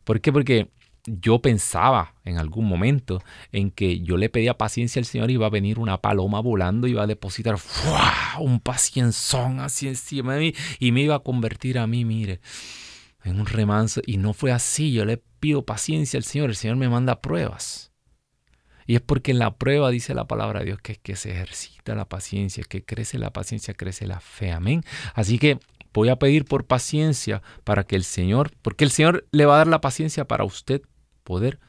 ¿Por qué? Porque yo pensaba en algún momento en que yo le pedía paciencia al Señor y iba a venir una paloma volando y iba a depositar un pacienzón así encima de mí y me iba a convertir a mí, mire, en un remanso. Y no fue así. Yo le pido paciencia al Señor, el Señor me manda pruebas. Y es porque en la prueba dice la palabra de Dios que es que se ejercita la paciencia, que crece la paciencia, crece la fe. Amén. Así que voy a pedir por paciencia para que el Señor, porque el Señor le va a dar la paciencia para usted poder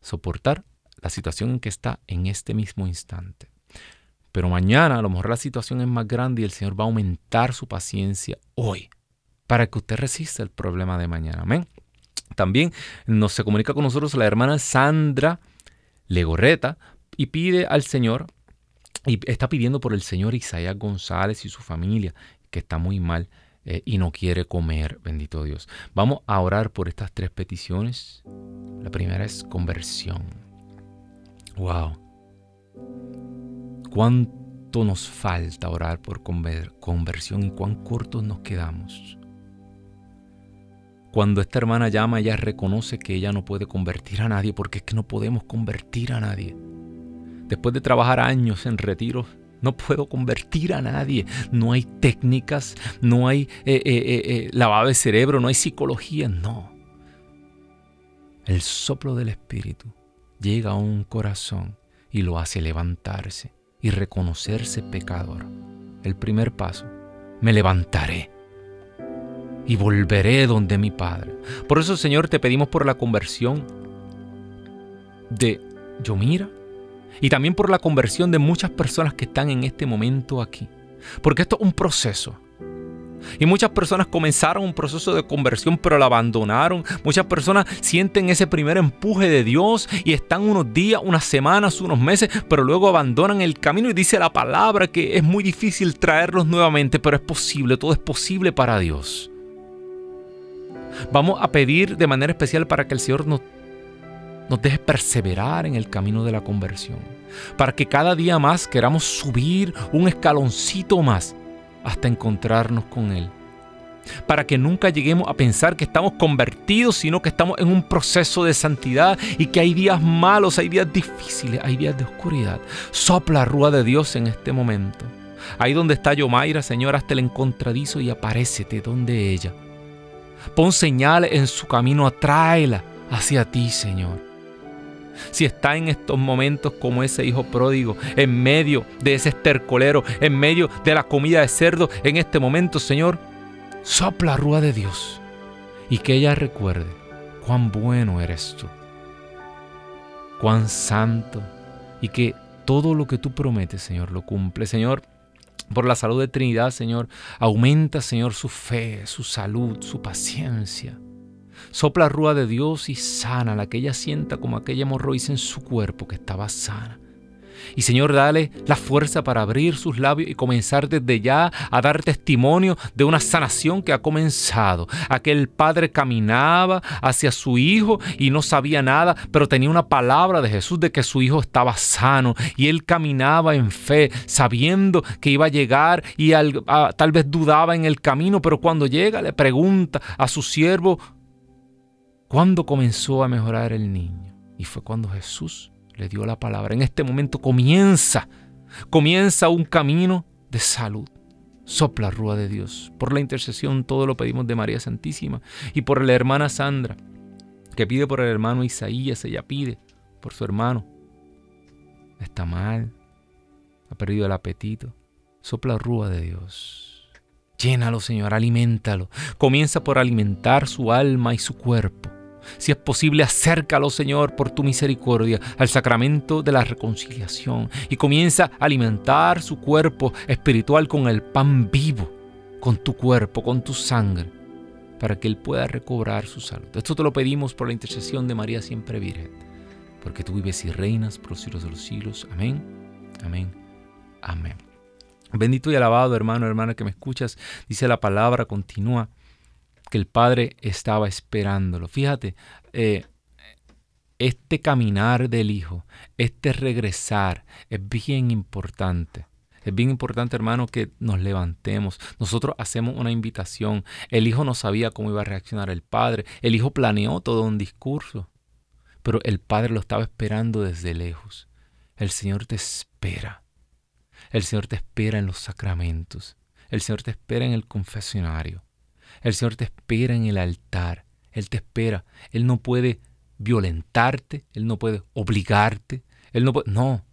soportar la situación en que está en este mismo instante. Pero mañana a lo mejor la situación es más grande y el Señor va a aumentar su paciencia hoy para que usted resista el problema de mañana. Amén. También nos se comunica con nosotros la hermana Sandra Legorreta y pide al Señor, y está pidiendo por el Señor Isaías González y su familia, que está muy mal eh, y no quiere comer, bendito Dios. Vamos a orar por estas tres peticiones. La primera es conversión. Wow. ¿Cuánto nos falta orar por conversión y cuán cortos nos quedamos? Cuando esta hermana llama, ella reconoce que ella no puede convertir a nadie porque es que no podemos convertir a nadie. Después de trabajar años en retiro, no puedo convertir a nadie. No hay técnicas, no hay eh, eh, eh, lavado de cerebro, no hay psicología, no. El soplo del Espíritu llega a un corazón y lo hace levantarse y reconocerse pecador. El primer paso, me levantaré y volveré donde mi Padre. Por eso, Señor, te pedimos por la conversión de Yomira y también por la conversión de muchas personas que están en este momento aquí. Porque esto es un proceso. Y muchas personas comenzaron un proceso de conversión, pero la abandonaron. Muchas personas sienten ese primer empuje de Dios y están unos días, unas semanas, unos meses, pero luego abandonan el camino y dice la palabra que es muy difícil traerlos nuevamente, pero es posible, todo es posible para Dios. Vamos a pedir de manera especial para que el Señor nos, nos deje perseverar en el camino de la conversión. Para que cada día más queramos subir un escaloncito más hasta encontrarnos con Él. Para que nunca lleguemos a pensar que estamos convertidos, sino que estamos en un proceso de santidad y que hay días malos, hay días difíciles, hay días de oscuridad. Sopla rúa de Dios en este momento. Ahí donde está Yomaira, Señor, hasta el encontradizo y aparécete donde ella. Pon señales en su camino, atráela hacia ti, Señor. Si está en estos momentos como ese hijo pródigo, en medio de ese estercolero, en medio de la comida de cerdo, en este momento, Señor, sopla rúa de Dios y que ella recuerde cuán bueno eres tú, cuán santo y que todo lo que tú prometes, Señor, lo cumple. Señor, por la salud de Trinidad, Señor. Aumenta, Señor, su fe, su salud, su paciencia. Sopla rúa de Dios y sana la que ella sienta como aquella hemorroides en su cuerpo que estaba sana. Y Señor, dale la fuerza para abrir sus labios y comenzar desde ya a dar testimonio de una sanación que ha comenzado. Aquel padre caminaba hacia su hijo y no sabía nada, pero tenía una palabra de Jesús de que su hijo estaba sano. Y él caminaba en fe, sabiendo que iba a llegar y tal vez dudaba en el camino, pero cuando llega le pregunta a su siervo, ¿cuándo comenzó a mejorar el niño? Y fue cuando Jesús le dio la palabra. En este momento comienza, comienza un camino de salud. Sopla rúa de Dios. Por la intercesión todo lo pedimos de María Santísima y por la hermana Sandra, que pide por el hermano Isaías, ella pide por su hermano. Está mal, ha perdido el apetito. Sopla rúa de Dios. Llénalo, Señor, aliméntalo. Comienza por alimentar su alma y su cuerpo. Si es posible, acércalo, Señor, por tu misericordia, al sacramento de la reconciliación y comienza a alimentar su cuerpo espiritual con el pan vivo, con tu cuerpo, con tu sangre, para que Él pueda recobrar su salud. Esto te lo pedimos por la intercesión de María siempre Virgen, porque tú vives y reinas por los siglos de los siglos. Amén, amén, amén. Bendito y alabado hermano, hermana que me escuchas, dice la palabra, continúa que el Padre estaba esperándolo. Fíjate, eh, este caminar del Hijo, este regresar, es bien importante. Es bien importante, hermano, que nos levantemos. Nosotros hacemos una invitación. El Hijo no sabía cómo iba a reaccionar el Padre. El Hijo planeó todo un discurso. Pero el Padre lo estaba esperando desde lejos. El Señor te espera. El Señor te espera en los sacramentos. El Señor te espera en el confesionario. El Señor te espera en el altar. Él te espera. Él no puede violentarte. Él no puede obligarte. Él no puede... No.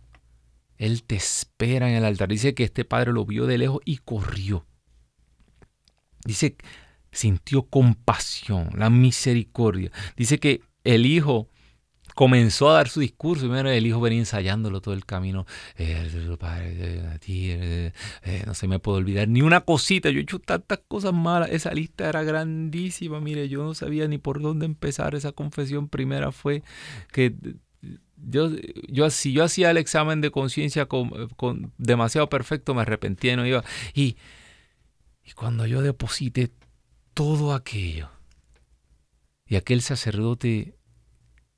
Él te espera en el altar. Dice que este padre lo vio de lejos y corrió. Dice, sintió compasión, la misericordia. Dice que el hijo comenzó a dar su discurso. Y el hijo venía ensayándolo todo el camino. Eh, eh, eh, no se me puede olvidar ni una cosita. Yo he hecho tantas cosas malas. Esa lista era grandísima. Mire, yo no sabía ni por dónde empezar. Esa confesión primera fue que yo, yo, si yo hacía el examen de conciencia con, demasiado perfecto, me arrepentía no iba. Y, y cuando yo deposité todo aquello, y aquel sacerdote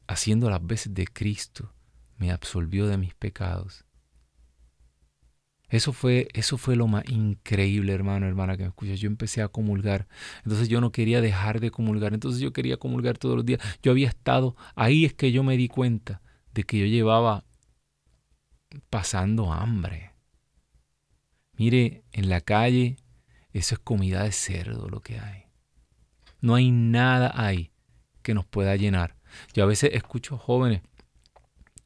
haciendo las veces de Cristo, me absolvió de mis pecados. Eso fue, eso fue lo más increíble, hermano, hermana, que me escuchas. Yo empecé a comulgar. Entonces yo no quería dejar de comulgar. Entonces yo quería comulgar todos los días. Yo había estado, ahí es que yo me di cuenta de que yo llevaba pasando hambre. Mire, en la calle, eso es comida de cerdo lo que hay. No hay nada ahí que nos pueda llenar. Yo a veces escucho jóvenes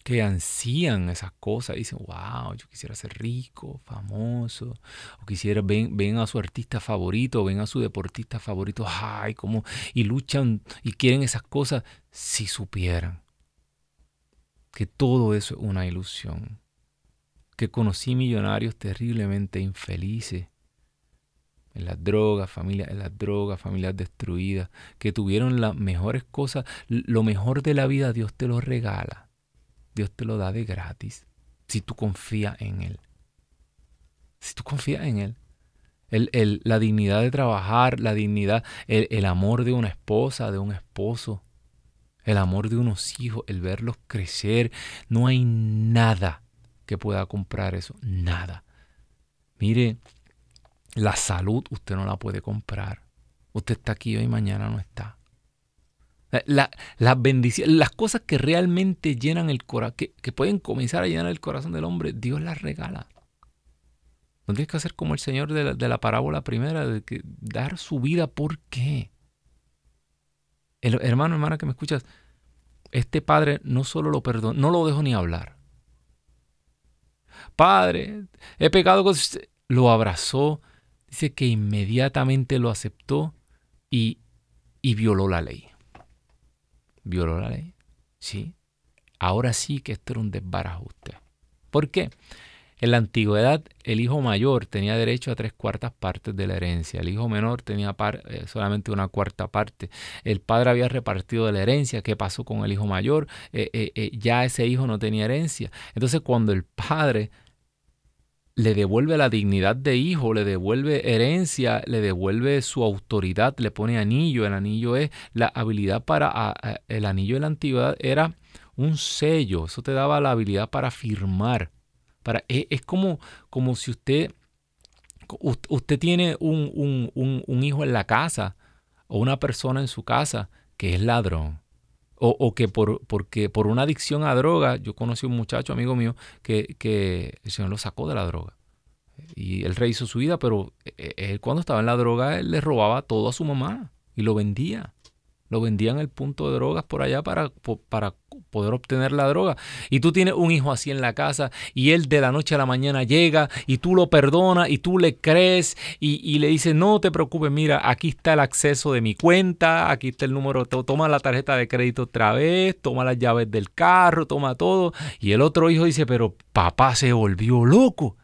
que ansían esas cosas, dicen, wow, yo quisiera ser rico, famoso, o quisiera, ven, ven a su artista favorito, ven a su deportista favorito, ay, como, y luchan y quieren esas cosas, si supieran que todo eso es una ilusión, que conocí millonarios terriblemente infelices, en las drogas, familias, en las drogas, familias destruidas, que tuvieron las mejores cosas, lo mejor de la vida Dios te lo regala. Dios te lo da de gratis si tú confías en Él. Si tú confías en Él. El, la dignidad de trabajar, la dignidad, el, el amor de una esposa, de un esposo, el amor de unos hijos, el verlos crecer. No hay nada que pueda comprar eso. Nada. Mire, la salud usted no la puede comprar. Usted está aquí hoy mañana no está. las bendiciones, las cosas que realmente llenan el corazón, que, pueden comenzar a llenar el corazón del hombre, Dios las regala. No tienes que hacer como el Señor de la, de la parábola primera, de que dar su vida. ¿Por qué? El, hermano, hermana que me escuchas, este padre no solo lo perdonó, no lo dejó ni hablar. Padre, he pecado con usted. Lo abrazó, dice que inmediatamente lo aceptó y, y violó la ley. ¿Violó la ley? Sí. Ahora sí que esto era un desbarajuste. ¿Por qué? En la antigüedad, el hijo mayor tenía derecho a tres cuartas partes de la herencia. El hijo menor tenía eh, solamente una cuarta parte. El padre había repartido la herencia. ¿Qué pasó con el hijo mayor? Eh, eh, ya ese hijo no tenía herencia. Entonces, cuando el padre le devuelve la dignidad de hijo, le devuelve herencia, le devuelve su autoridad, le pone anillo. El anillo es la habilidad para... el anillo de la antigüedad era un sello. Eso te daba la habilidad para firmar e, es, como, como si usted, usted tiene un, hijo en la casa o una persona en su casa que es ladrón. O, que por, porque por una adicción a droga, yo conocí a un muchacho, amigo mío, que, que el Señor lo sacó de la droga. Y él rehizo su vida, pero e, e, él cuando estaba en la droga, él le robaba todo a su mamá y lo vendía lo vendían el punto de drogas por allá para, para poder obtener la droga. Y tú tienes un hijo así en la casa y él de la noche a la mañana llega y tú lo perdonas y tú le crees y, le dices, no te preocupes, mira, aquí está el acceso de mi cuenta, aquí está el número, toma la tarjeta de crédito otra vez, toma las llaves del carro, toma todo. Y el otro hijo dice, pero papá se volvió loco.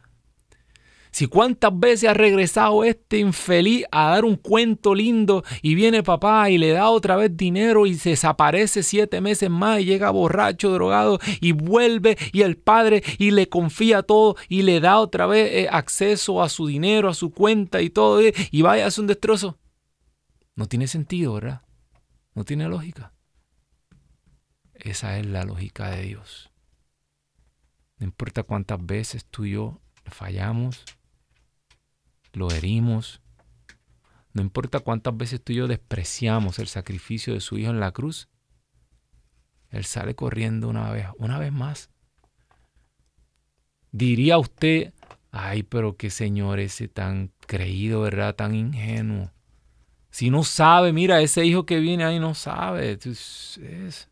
Si cuántas veces ha regresado este infeliz a dar un cuento lindo y viene papá y le da otra vez dinero y se desaparece siete meses más y llega borracho, drogado y vuelve y el padre y le confía todo y le da otra vez eh, acceso a su dinero, a su cuenta y todo eh, y vaya a hacer un destrozo. No tiene sentido, ¿verdad? No tiene lógica. Esa es la lógica de Dios. No importa cuántas veces tú y yo fallamos, lo herimos. No importa cuántas veces tú y yo despreciamos el sacrificio de su Hijo en la cruz, Él sale corriendo una vez, una vez más. Diría usted, ay, pero qué Señor ese tan creído, ¿verdad? Tan ingenuo. Si no sabe, mira, ese hijo que viene ahí no sabe. Es,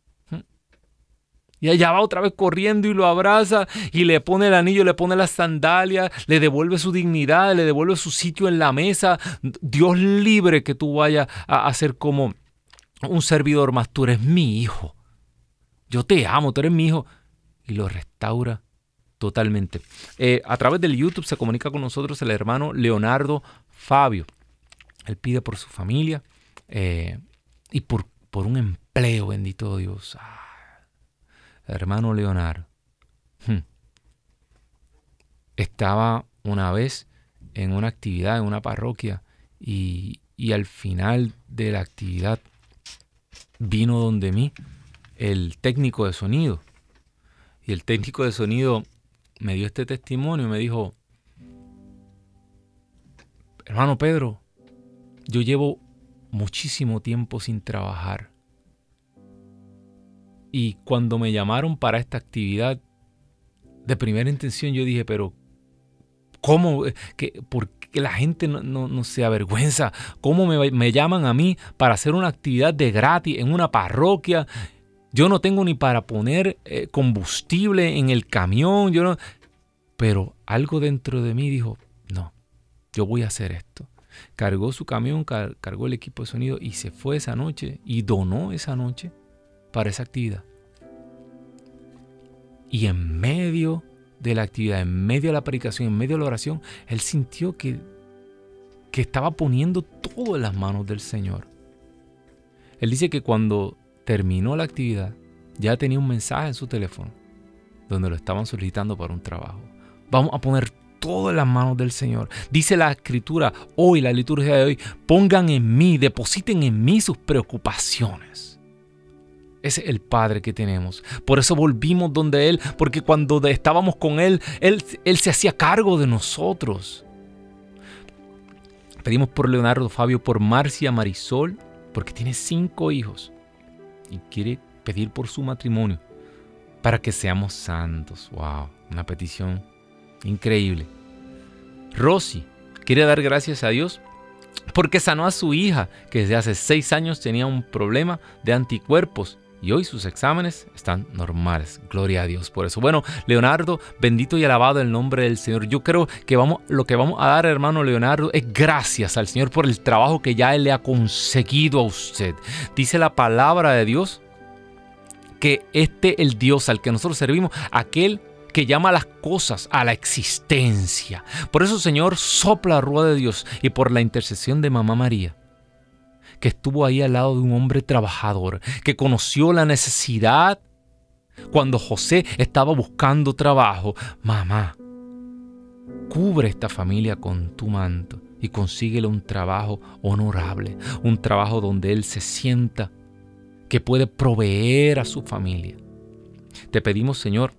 y allá va otra vez corriendo y lo abraza y le pone el anillo, le pone las sandalias, le devuelve su dignidad, le devuelve su sitio en la mesa. Dios libre que tú vayas a ser como un servidor más. Tú eres mi hijo. Yo te amo, tú eres mi hijo. Y lo restaura totalmente. Eh, a través del YouTube se comunica con nosotros el hermano Leonardo Fabio. Él pide por su familia eh, y por, por un empleo, bendito Dios. Ah, hermano Leonardo, hmm, estaba una vez en una actividad, en una parroquia, y, al final de la actividad vino donde mí el técnico de sonido. Y el técnico de sonido me dio este testimonio y me dijo, hermano Pedro, yo llevo muchísimo tiempo sin trabajar. Y cuando me llamaron para esta actividad, de primera intención yo dije, pero ¿cómo? que ¿Por qué la gente no, se avergüenza? ¿Cómo me, llaman a mí para hacer una actividad de gratis en una parroquia? Yo no tengo ni para poner eh, combustible en el camión, yo no... Pero algo dentro de mí dijo, no, yo voy a hacer esto. Cargó su camión, cargó el equipo de sonido y se fue esa noche y donó esa noche para esa actividad. Y en medio de la actividad, en medio de la predicación, en medio de la oración, él sintió que, que estaba poniendo todo en las manos del Señor. Él dice que cuando terminó la actividad, ya tenía un mensaje en su teléfono donde lo estaban solicitando para un trabajo. Vamos a poner todo en las manos del Señor. Dice la escritura hoy, la liturgia de hoy, pongan en mí, depositen en mí sus preocupaciones. Es el Padre que tenemos. Por eso volvimos donde Él, porque cuando estábamos con Él, Él, Él se hacía cargo de nosotros. Pedimos por Leonardo Fabio, por Marcia Marisol, porque tiene cinco hijos y quiere pedir por su matrimonio para que seamos santos. ¡Wow! Una petición increíble. Rosy quiere dar gracias a Dios porque sanó a su hija que desde hace seis años tenía un problema de anticuerpos y hoy sus exámenes están normales. Gloria a Dios por eso. Bueno, Leonardo, bendito y alabado el nombre del Señor. Yo creo que vamos, lo que vamos a dar, hermano Leonardo, es gracias al Señor por el trabajo que ya Él le ha conseguido a usted. Dice la palabra de Dios que este el Dios al que nosotros servimos, aquel que llama a las cosas a la existencia. Por eso, Señor, sopla la rueda de Dios y por la intercesión de Mamá María, que estuvo ahí al lado de un hombre trabajador, que conoció la necesidad cuando José estaba buscando trabajo. Mamá, cubre esta familia con tu manto y consíguele un trabajo honorable, un trabajo donde él se sienta que puede proveer a su familia. Te pedimos, Señor,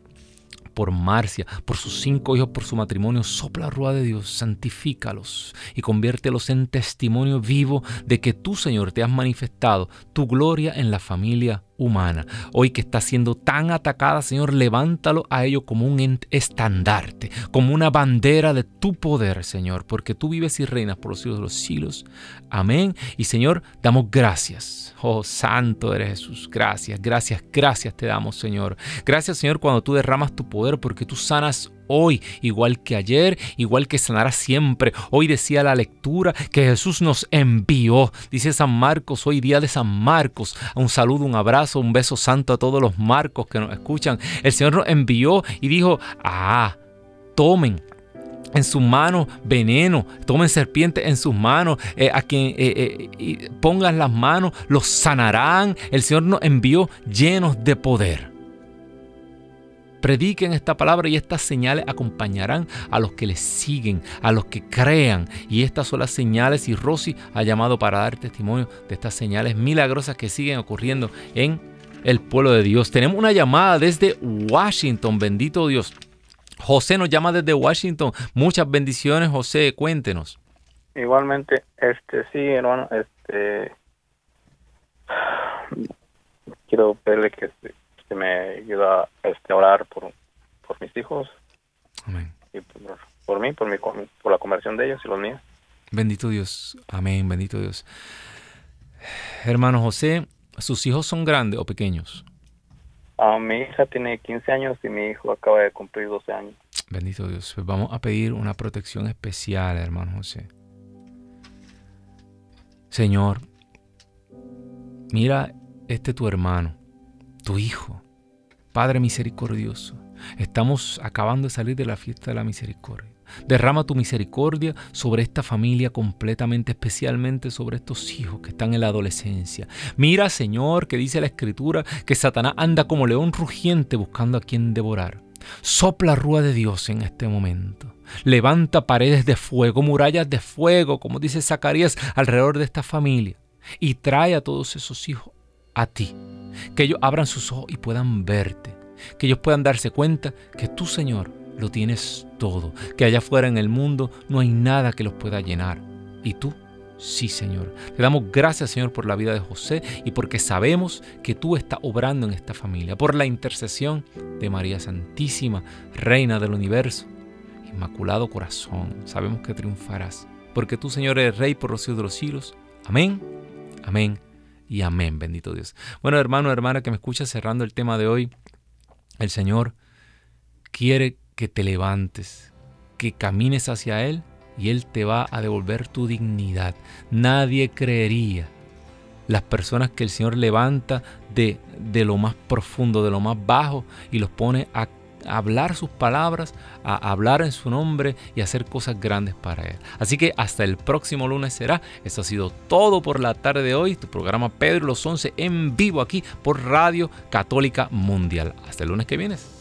por Marcia, por sus cinco hijos, por su matrimonio, sopla la rueda de Dios, santifícalos y conviértelos en testimonio vivo de que tú, Señor, te has manifestado tu gloria en la familia humana. Hoy que está siendo tan atacada, Señor, levántalo a ello como un estandarte, como una bandera de tu poder, Señor, porque tú vives y reinas por los siglos de los siglos. Amén. Y Señor, damos gracias. Oh, santo eres Jesús. Gracias, gracias, gracias te damos, Señor. Gracias, Señor, cuando tú derramas tu poder, porque tú sanas hoy, igual que ayer, igual que sanará siempre. Hoy decía la lectura que Jesús nos envió. Dice San Marcos, hoy día de San Marcos. Un saludo, un abrazo, un beso santo a todos los Marcos que nos escuchan. El Señor nos envió y dijo, ah, tomen en sus manos veneno, tomen serpientes en sus manos, eh, a quien eh, eh, pongan las manos, los sanarán. El Señor nos envió llenos de poder. Prediquen esta palabra y estas señales acompañarán a los que les siguen, a los que crean. Y estas son las señales y Rosy ha llamado para dar testimonio de estas señales milagrosas que siguen ocurriendo en el pueblo de Dios. Tenemos una llamada desde Washington, bendito Dios. José nos llama desde Washington. Muchas bendiciones, José, cuéntenos. Igualmente, este sí, hermano, este quiero pedirle que que me ayuda este, a orar por, por mis hijos. Amén. Y por, mí, por, mi, por la conversión de ellos y los míos. Bendito Dios. Amén, bendito Dios. Hermano José, ¿sus hijos son grandes o pequeños? Ah, mi hija tiene 15 años y mi hijo acaba de cumplir 12 años. Bendito Dios. Pues vamos a pedir una protección especial, hermano José. Señor, mira este tu hermano tu Hijo. Padre misericordioso, estamos acabando de salir de la fiesta de la misericordia. Derrama tu misericordia sobre esta familia completamente, especialmente sobre estos hijos que están en la adolescencia. Mira, Señor, que dice la Escritura que Satanás anda como león rugiente buscando a quien devorar. Sopla rúa de Dios en este momento. Levanta paredes de fuego, murallas de fuego, como dice Zacarías, alrededor de esta familia. Y trae a todos esos hijos a ti. Que ellos abran sus ojos y puedan verte. Que ellos puedan darse cuenta que tú, Señor, lo tienes todo. Que allá afuera en el mundo no hay nada que los pueda llenar. Y tú, sí, Señor. Te damos gracias, Señor, por la vida de José y porque sabemos que tú estás obrando en esta familia. Por la intercesión de María Santísima, Reina del Universo. Inmaculado Corazón, sabemos que triunfarás. Porque tú, Señor, eres Rey por los siglos de los siglos. Amén. Amén y amén, bendito Dios. Bueno, hermano, hermana que me escucha cerrando el tema de hoy, el Señor quiere que te levantes, que camines hacia Él y Él te va a devolver tu dignidad. Nadie creería las personas que el Señor levanta de, de lo más profundo, de lo más bajo y los pone a hablar sus palabras, a hablar en su nombre y hacer cosas grandes para Él. Así que hasta el próximo lunes será. Esto ha sido todo por la tarde de hoy. Tu programa Pedro los 11 en vivo aquí por Radio Católica Mundial. Hasta el lunes que viene.